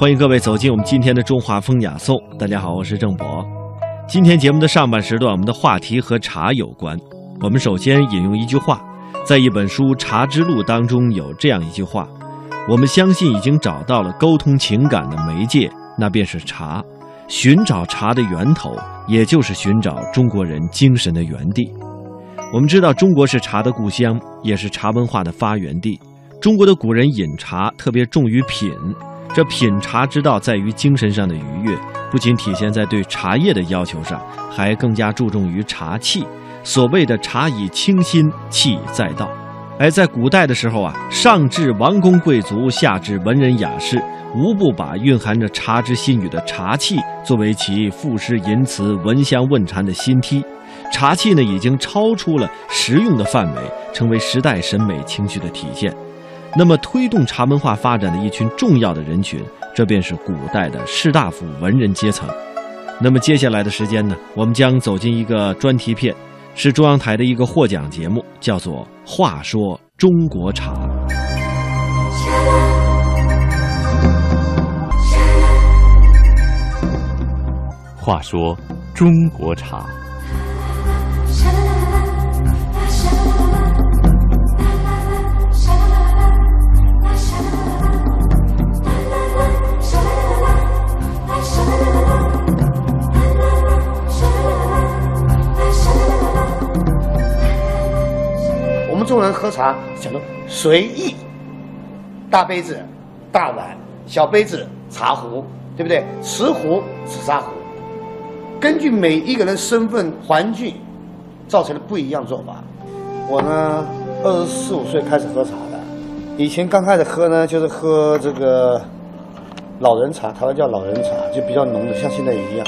欢迎各位走进我们今天的中华风雅颂。大家好，我是郑博。今天节目的上半时段，我们的话题和茶有关。我们首先引用一句话，在一本书《茶之路》当中有这样一句话：我们相信已经找到了沟通情感的媒介，那便是茶。寻找茶的源头，也就是寻找中国人精神的源地。我们知道，中国是茶的故乡，也是茶文化的发源地。中国的古人饮茶特别重于品，这品茶之道在于精神上的愉悦，不仅体现在对茶叶的要求上，还更加注重于茶气。所谓的“茶以清心，气在道”。而在古代的时候啊，上至王公贵族，下至文人雅士。无不把蕴含着茶之心语的茶气作为其赋诗吟词、闻香问禅的新梯，茶气呢已经超出了实用的范围，成为时代审美情绪的体现。那么，推动茶文化发展的一群重要的人群，这便是古代的士大夫文人阶层。那么，接下来的时间呢，我们将走进一个专题片，是中央台的一个获奖节目，叫做《话说中国茶》。话说中国茶，众人喝茶讲究随意，大杯子、大碗、小杯子、茶壶，对不对？瓷壶、紫砂壶。根据每一个人身份环境，造成了不一样做法。我呢，二十四五岁开始喝茶的，以前刚开始喝呢，就是喝这个老人茶，台湾叫老人茶，就比较浓的，像现在一样。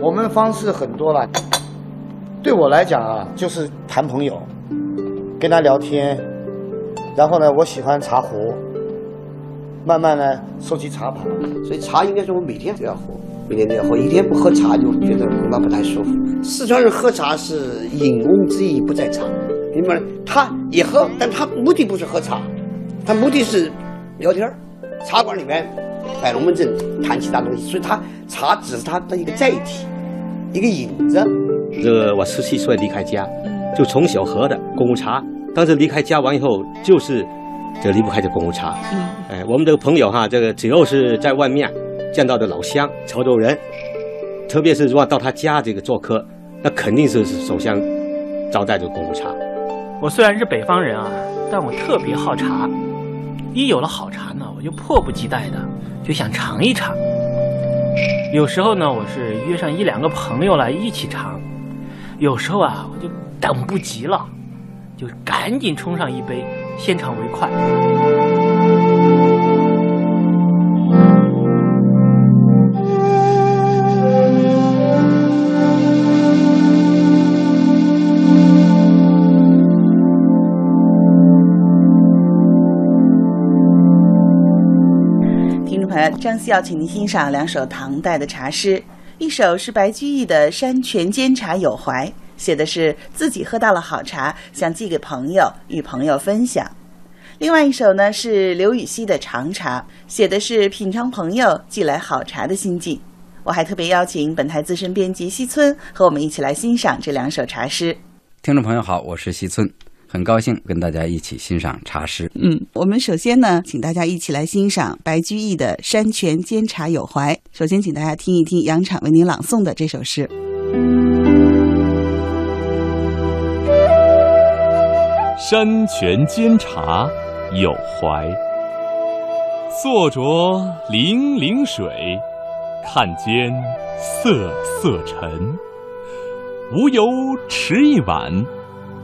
我们方式很多了，对我来讲啊，就是谈朋友，跟他聊天，然后呢，我喜欢茶壶，慢慢呢收集茶盘，所以茶应该是我每天都要喝。每天都要喝，一天不喝茶就觉得恐怕不太舒服。四川人喝茶是饮翁之意不在茶，明白吗？他也喝，但他目的不是喝茶，他目的是聊天茶馆里面摆龙门阵，谈其他东西，所以他茶只是他的一个载体，一个引子。这个我十七岁离开家，就从小喝的功夫茶。当时离开家完以后，就是这离不开这功夫茶。嗯，哎，我们这个朋友哈，这个只要是在外面。见到的老乡、潮州人，特别是如果到他家这个做客，那肯定是首先招待这个公务茶。我虽然是北方人啊，但我特别好茶。一有了好茶呢，我就迫不及待的就想尝一尝。有时候呢，我是约上一两个朋友来一起尝；有时候啊，我就等不及了，就赶紧冲上一杯，先尝为快。听众朋友张希要请您欣赏两首唐代的茶诗，一首是白居易的《山泉煎茶有怀》，写的是自己喝到了好茶，想寄给朋友，与朋友分享；另外一首呢是刘禹锡的《长茶》，写的是品尝朋友寄来好茶的心境。我还特别邀请本台资深编辑西村和我们一起来欣赏这两首茶诗。听众朋友好，我是西村。很高兴跟大家一起欣赏茶诗。嗯，我们首先呢，请大家一起来欣赏白居易的《山泉煎茶有怀》。首先，请大家听一听杨敞为您朗诵的这首诗：《山泉煎茶有怀》，坐着泠泠水，看间瑟瑟尘。无由持一碗，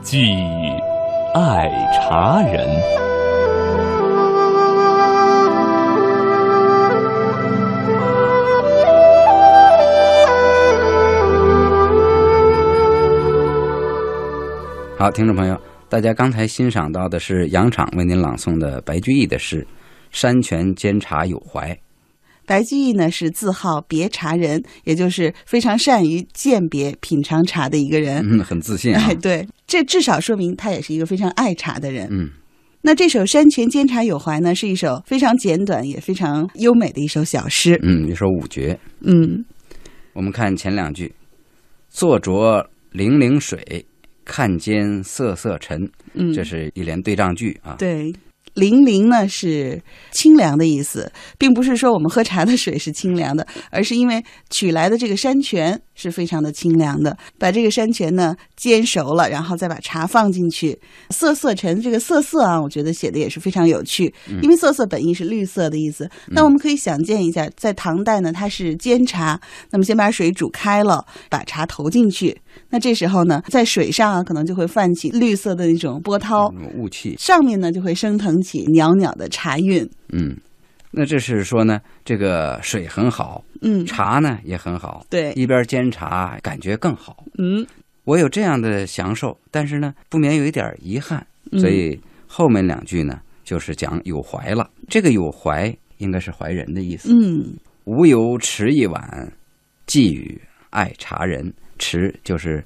寄与。爱茶人，好，听众朋友，大家刚才欣赏到的是杨敞为您朗诵的白居易的诗《山泉煎茶有怀》。白居易呢是自号别茶人，也就是非常善于鉴别品尝茶的一个人。嗯，很自信啊。哎，对，这至少说明他也是一个非常爱茶的人。嗯，那这首《山泉煎茶有怀》呢，是一首非常简短也非常优美的一首小诗。嗯，一首五绝。嗯，我们看前两句：“坐酌泠泠水，看间瑟瑟尘。”嗯，这是一连对仗句啊。对。泠泠呢是清凉的意思，并不是说我们喝茶的水是清凉的，而是因为取来的这个山泉是非常的清凉的。把这个山泉呢煎熟了，然后再把茶放进去。瑟瑟沉，这个瑟瑟啊，我觉得写的也是非常有趣，因为瑟瑟本意是绿色的意思。那我们可以想见一下，在唐代呢，它是煎茶，那么先把水煮开了，把茶投进去。那这时候呢，在水上啊，可能就会泛起绿色的那种波涛，雾气，上面呢就会升腾起袅袅的茶韵。嗯，那这是说呢，这个水很好，嗯，茶呢也很好，对，一边煎茶感觉更好。嗯，我有这样的享受，但是呢，不免有一点遗憾，所以后面两句呢，就是讲有怀了。这个有怀应该是怀人的意思。嗯，无由持一碗，寄与爱茶人。持就是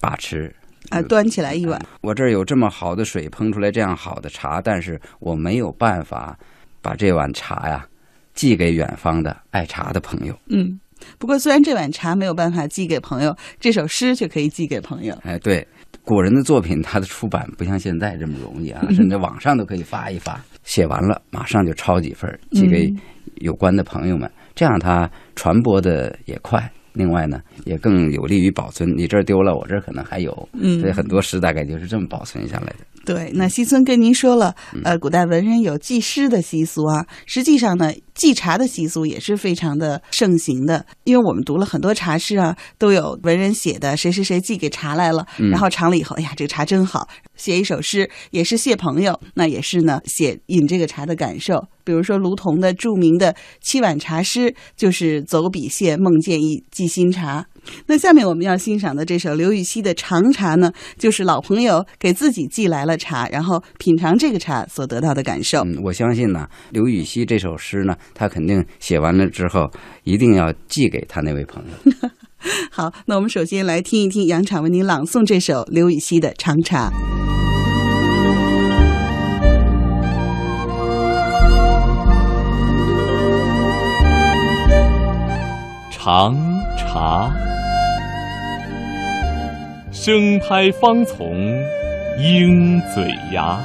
把持啊，端起来一碗。我这儿有这么好的水烹出来这样好的茶，但是我没有办法把这碗茶呀寄给远方的爱茶的朋友。嗯，不过虽然这碗茶没有办法寄给朋友，这首诗却可以寄给朋友。哎，对，古人的作品，它的出版不像现在这么容易啊，甚至网上都可以发一发。写完了马上就抄几份寄给有关的朋友们，这样它传播的也快。另外呢，也更有利于保存。你这儿丢了，我这儿可能还有，嗯，所以很多诗大概就是这么保存下来的。对，那西村跟您说了，呃，古代文人有祭诗的习俗啊。实际上呢，记茶的习俗也是非常的盛行的。因为我们读了很多茶诗啊，都有文人写的，谁谁谁寄给茶来了，然后尝了以后，哎呀，这个茶真好，写一首诗，也是谢朋友，那也是呢，写饮这个茶的感受。比如说卢仝的著名的七碗茶诗，就是走笔谢梦见一寄新茶。那下面我们要欣赏的这首刘禹锡的长茶呢，就是老朋友给自己寄来了茶，然后品尝这个茶所得到的感受。嗯，我相信呢，刘禹锡这首诗呢，他肯定写完了之后，一定要寄给他那位朋友。好，那我们首先来听一听杨昶为您朗诵这首刘禹锡的长茶。长茶，生拍方从鹰嘴牙。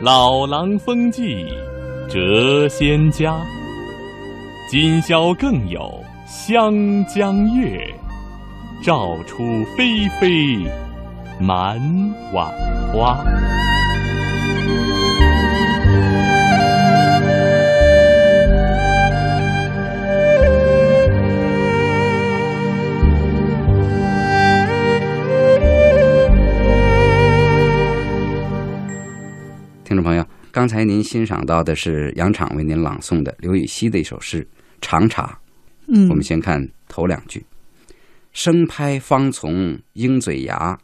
老狼风骥谪仙家。今宵更有湘江月，照出霏霏满碗花。听众朋友，刚才您欣赏到的是杨昶为您朗诵的刘禹锡的一首诗《长茶》。嗯，我们先看头两句：“生拍方从鹰嘴牙，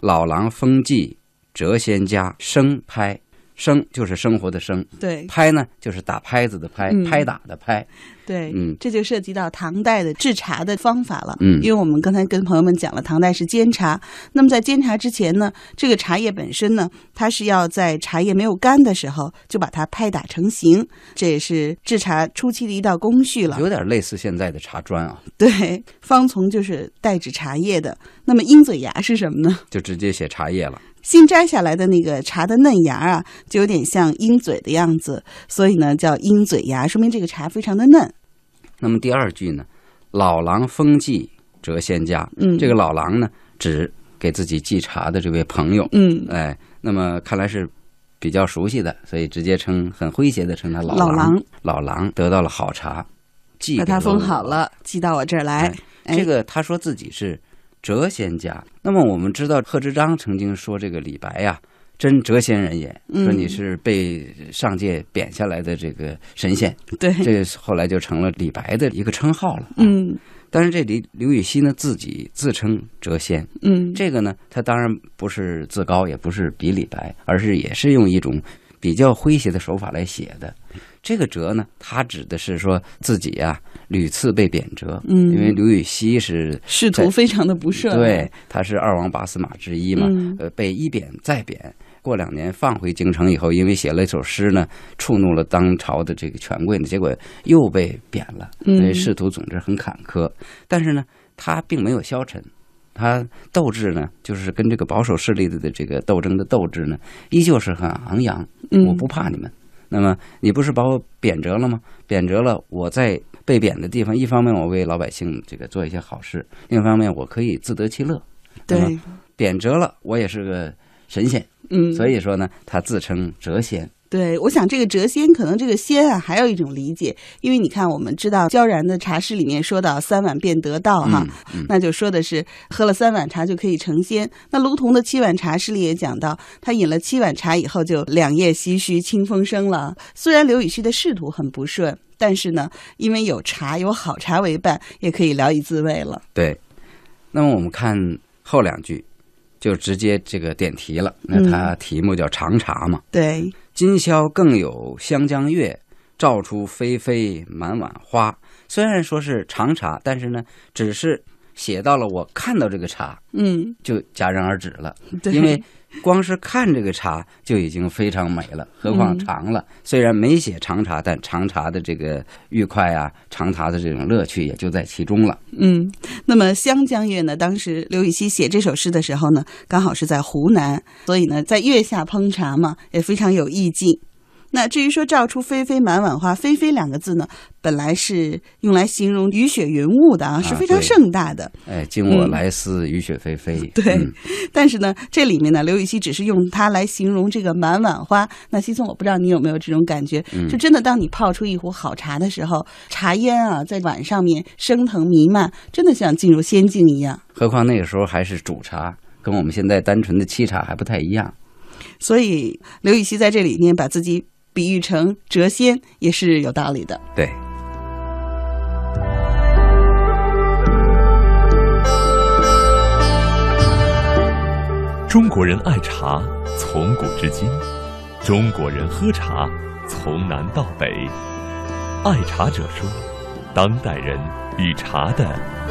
老狼风纪谪仙家。”生拍，生就是生活的生，对；拍呢，就是打拍子的拍，嗯、拍打的拍。对，嗯，这就涉及到唐代的制茶的方法了。嗯，因为我们刚才跟朋友们讲了，唐代是煎茶。那么在煎茶之前呢，这个茶叶本身呢，它是要在茶叶没有干的时候就把它拍打成型，这也是制茶初期的一道工序了。有点类似现在的茶砖啊。对，方从就是代指茶叶的。那么鹰嘴牙是什么呢？就直接写茶叶了。新摘下来的那个茶的嫩芽啊，就有点像鹰嘴的样子，所以呢叫鹰嘴芽，说明这个茶非常的嫩。那么第二句呢，老狼风骥谪仙家。嗯，这个老狼呢，指给自己寄茶的这位朋友。嗯，哎，那么看来是比较熟悉的，所以直接称很诙谐的称他老老狼。老狼得到了好茶，寄把它封好了，寄到我这儿来。哎、这个他说自己是谪仙家。那么我们知道贺知章曾经说这个李白呀。真谪仙人也，说你是被上界贬下来的这个神仙，对，这后来就成了李白的一个称号了。嗯，但是这里刘禹锡呢自己自称谪仙，嗯，这个呢他当然不是自高，也不是比李白，而是也是用一种比较诙谐的手法来写的。这个谪呢，他指的是说自己呀、啊、屡次被贬谪，嗯，因为刘禹锡是仕途非常的不顺，对，他是二王八司马之一嘛，嗯、呃，被一贬再贬。过两年放回京城以后，因为写了一首诗呢，触怒了当朝的这个权贵呢，结果又被贬了。嗯所以仕途总之很坎坷。但是呢，他并没有消沉，他斗志呢，就是跟这个保守势力的的这个斗争的斗志呢，依旧是很昂扬。嗯我不怕你们。那么你不是把我贬谪了吗？贬谪了，我在被贬的地方，一方面我为老百姓这个做一些好事，另一方面我可以自得其乐。对么，贬谪了，我也是个神仙，嗯，所以说呢，他自称谪仙。对，我想这个谪仙可能这个仙啊，还有一种理解，因为你看，我们知道焦然的茶诗里面说到三碗便得道哈，嗯嗯那就说的是喝了三碗茶就可以成仙。那卢仝的七碗茶诗里也讲到，他饮了七碗茶以后就两夜唏嘘清风生了。虽然刘禹锡的仕途很不顺，但是呢，因为有茶有好茶为伴，也可以聊以自慰了。对，那么我们看后两句，就直接这个点题了。那嗯它题目叫长茶嘛。对，今宵更有湘江月，照出霏霏满碗花。虽然说是长茶，但是呢，只是写到了我看到这个茶嗯，就戛然而止了，对，因为光是看这个茶就已经非常美了，何况尝了。虽然没写尝茶，但尝茶的这个愉快啊，尝茶的这种乐趣也就在其中了。嗯，那么湘江月呢？当时刘禹锡写这首诗的时候呢，刚好是在湖南，所以呢，在月下烹茶嘛，也非常有意境。那至于说“照出霏霏满碗花”，“霏霏”两个字呢，本来是用来形容雨雪云雾的啊，是非常盛大的。哎，今我嗯来思，雨雪霏霏。对嗯但是呢，这里面呢，刘禹锡只是用它来形容这个满碗花。那西松，我不知道你有没有这种感觉，嗯就真的当你泡出一壶好茶的时候，茶烟啊在碗上面升腾弥漫，真的像进入仙境一样。何况那个时候还是煮茶，跟我们现在单纯的沏茶还不太一样。所以刘禹锡在这里面把自己比喻成谪仙，也是有道理的。对，中国人爱茶，从古至今；中国人喝茶，从南到北。爱茶者说，当代人与茶的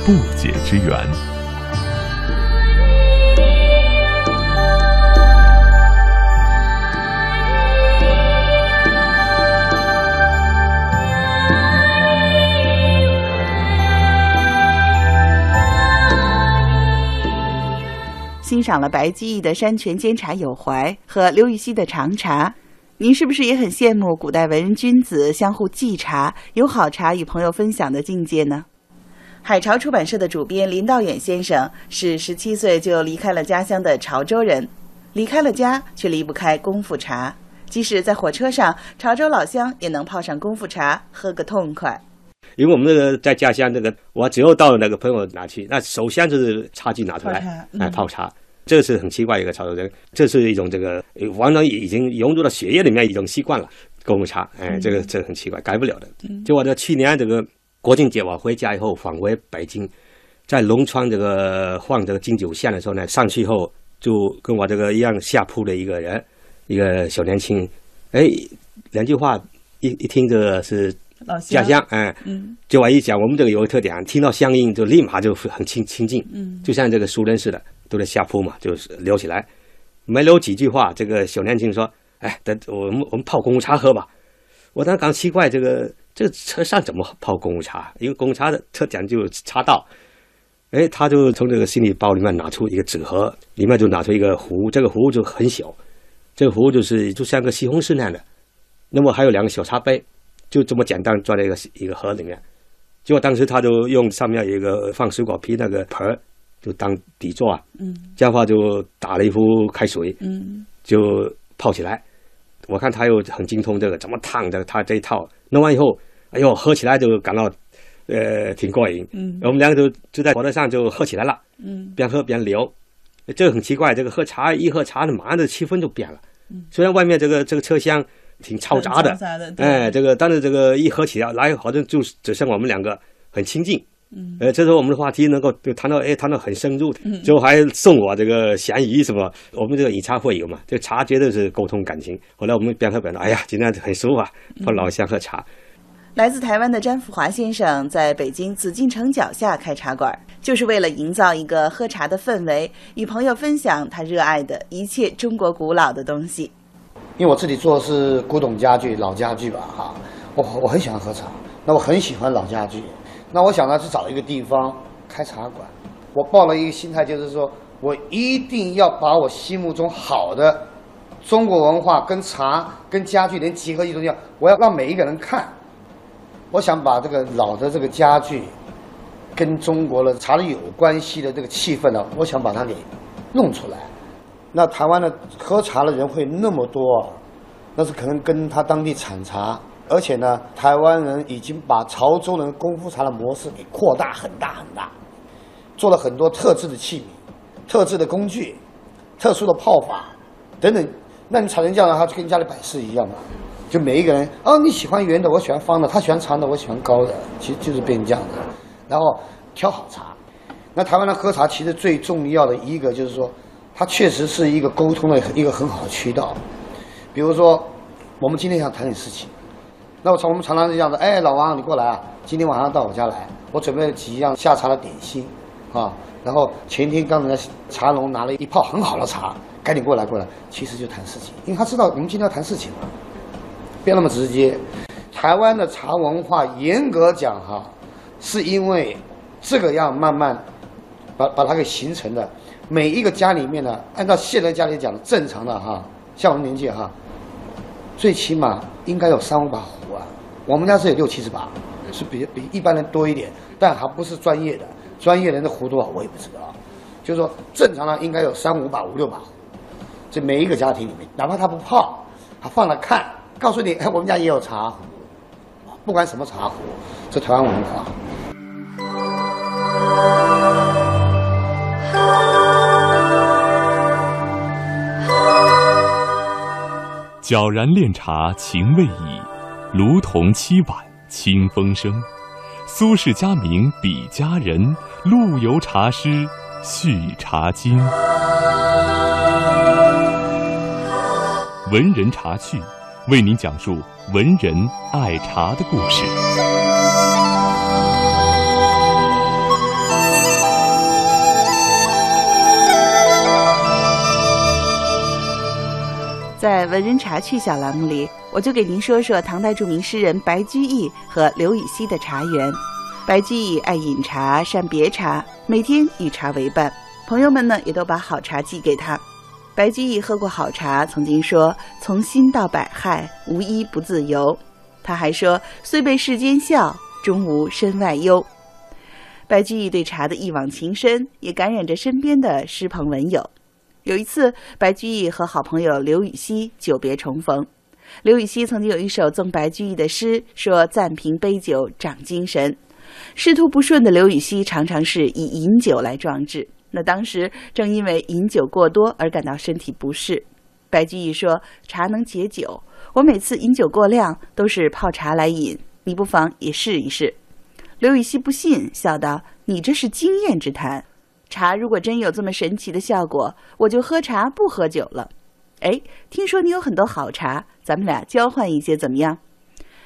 不解之缘。欣赏了白居易的山泉煎茶有怀和刘禹锡的长茶，您是不是也很羡慕古代文人君子相互寄茶、有好茶与朋友分享的境界呢？海潮出版社的主编林道远先生是十七岁就离开了家乡的潮州人，离开了家却离不开功夫茶。即使在火车上，潮州老乡也能泡上功夫茶，喝个痛快。因为我们那个在家乡，那个我只要到那个朋友拿去，那首先就是茶具拿出来泡茶，嗯。哎，泡茶，这是很奇怪一个潮州人，这是一种这个呃完全已经融入到血液里面一种习惯了，功夫茶，哎，这个这个很奇怪，改不了的。就我这去年这个国庆节我回家以后返回北京，在龙川这个换这个京九线的时候呢，上去以后就跟我这个一样下铺的一个人，一个小年轻，哎，两句话一一听这个是老家乡，哎，嗯就我一讲，我们这个有个特点，听到乡音就立马就很亲亲近，嗯就像这个熟人似的，都在下铺嘛，就是聊起来，没聊几句话，这个小年轻说：“哎，等我们我们泡功夫茶喝吧。”我当时刚奇怪，这个这个车上怎么泡功夫茶？因为功夫茶的特点就是茶道。哎，他就从这个行李包里面拿出一个纸盒，里面就拿出一个壶，这个壶就很小，这个壶就是就像个西红柿那样的，那么还有两个小茶杯，就这么简单装在一个一个盒里面。结果当时他就用上面有一个放水果皮那个盆儿，就当底座啊，嗯这样的话就打了一壶开水，嗯就泡起来。我看他又很精通这个怎么烫这个，他这一套弄完以后，哎呦，喝起来就感到呃挺过瘾。嗯我们两个就就在火车上就喝起来了，嗯边喝边聊。这个很奇怪，这个喝茶一喝茶呢，马上的气氛就变了。嗯虽然外面这个这个车厢挺嘈杂的哎，这个但是这个一喝起来来，好像就只剩我们两个很亲近。嗯呃，这时候我们的话题能够就谈到，哎，谈到很深入，最后还送我这个咸鱼什么。我们这个以茶会友嘛，这茶绝对是沟通感情。后来我们边喝边聊，哎呀，今天很舒服啊，和老乡喝茶。来自台湾的詹福华先生在北京紫禁城脚下开茶馆，就是为了营造一个喝茶的氛围，与朋友分享他热爱的一切中国古老的东西。因为我自己做的是古董家具、老家具吧，哈，我我很喜欢喝茶，那我很喜欢老家具，那我想呢是找一个地方开茶馆。我抱了一个心态，就是说我一定要把我心目中好的中国文化跟茶跟家具连结合一种样，我要让每一个人看。我想把这个老的这个家具跟中国的茶的有关系的这个气氛呢，我想把它给弄出来。那台湾的喝茶的人会那么多，那是可能跟他当地产茶，而且呢，台湾人已经把潮州人功夫茶的模式给扩大很大很大。做了很多特制的器皿、特制的工具、特殊的泡法等等。那你炒成这样的话，就跟家里摆饰一样嘛。就每一个人，哦，你喜欢圆的，我喜欢方的；他喜欢长的，我喜欢高的。其实就是变这样的。然后挑好茶。那台湾的喝茶其实最重要的一个就是说，它确实是一个沟通的一个很好的渠道。比如说，我们今天想谈点事情，那我常我们常常是这样子：哎，老王，你过来啊，今天晚上到我家来，我准备了几样下茶的点心。啊，然后前天刚才茶农拿了一泡很好的茶，赶紧过来过来，其实就谈事情，因为他知道我们今天要谈事情嘛，不要那么直接。台湾的茶文化严格讲哈，是因为这个样慢慢把把它给形成的。每一个家里面呢，按照现在家里讲正常的哈，像我们年纪哈，最起码应该有三五把壶啊。我们家是有六七十把，是比比一般人多一点，但还不是专业的。专业人的壶多少我也不知道，就是说正常的应该有三五把、五六把，这每一个家庭里面，哪怕他不泡，他放了看，告诉你，哎，我们家也有茶壶，不管什么茶壶，这台湾文化。皎然炼茶情未已，炉铜七碗清风生。苏轼佳名比佳人，陆游茶诗续茶经。文人茶趣，为您讲述文人爱茶的故事。在文人茶趣小栏目里。我就给您说说唐代著名诗人白居易和刘禹锡的茶园。白居易爱饮茶，善别茶，每天与茶为伴。朋友们呢，也都把好茶寄给他。白居易喝过好茶，曾经说：“从心到百害，无一不自由。”他还说：“虽被世间笑，终无身外忧。”白居易对茶的一往情深，也感染着身边的诗朋文友。有一次，白居易和好朋友刘禹锡久别重逢。刘禹锡曾经有一首赠白居易的诗，说：“暂凭杯酒长精神。”仕途不顺的刘禹锡常常是以饮酒来壮志。那当时正因为饮酒过多而感到身体不适。白居易说：“茶能解酒，我每次饮酒过量都是泡茶来饮，你不妨也试一试。”刘禹锡不信，笑道：“你这是经验之谈。茶如果真有这么神奇的效果，我就喝茶不喝酒了。”哎，听说你有很多好茶，咱们俩交换一些怎么样？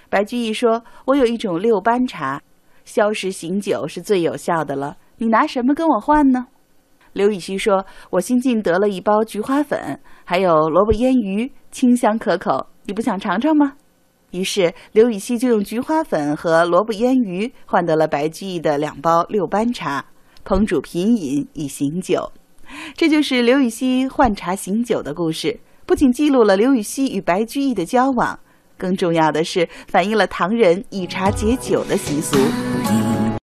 白居易说：“我有一种六班茶，消食醒酒是最有效的了。你拿什么跟我换呢？”刘禹锡说：“我新进得了一包菊花粉，还有萝卜腌鱼，清香可口，你不想尝尝吗？”于是刘禹锡就用菊花粉和萝卜腌鱼换得了白居易的两包六班茶，烹煮品饮以醒酒。这就是刘禹锡换茶醒酒的故事，不仅记录了刘禹锡与白居易的交往，更重要的是反映了唐人以茶解酒的习俗。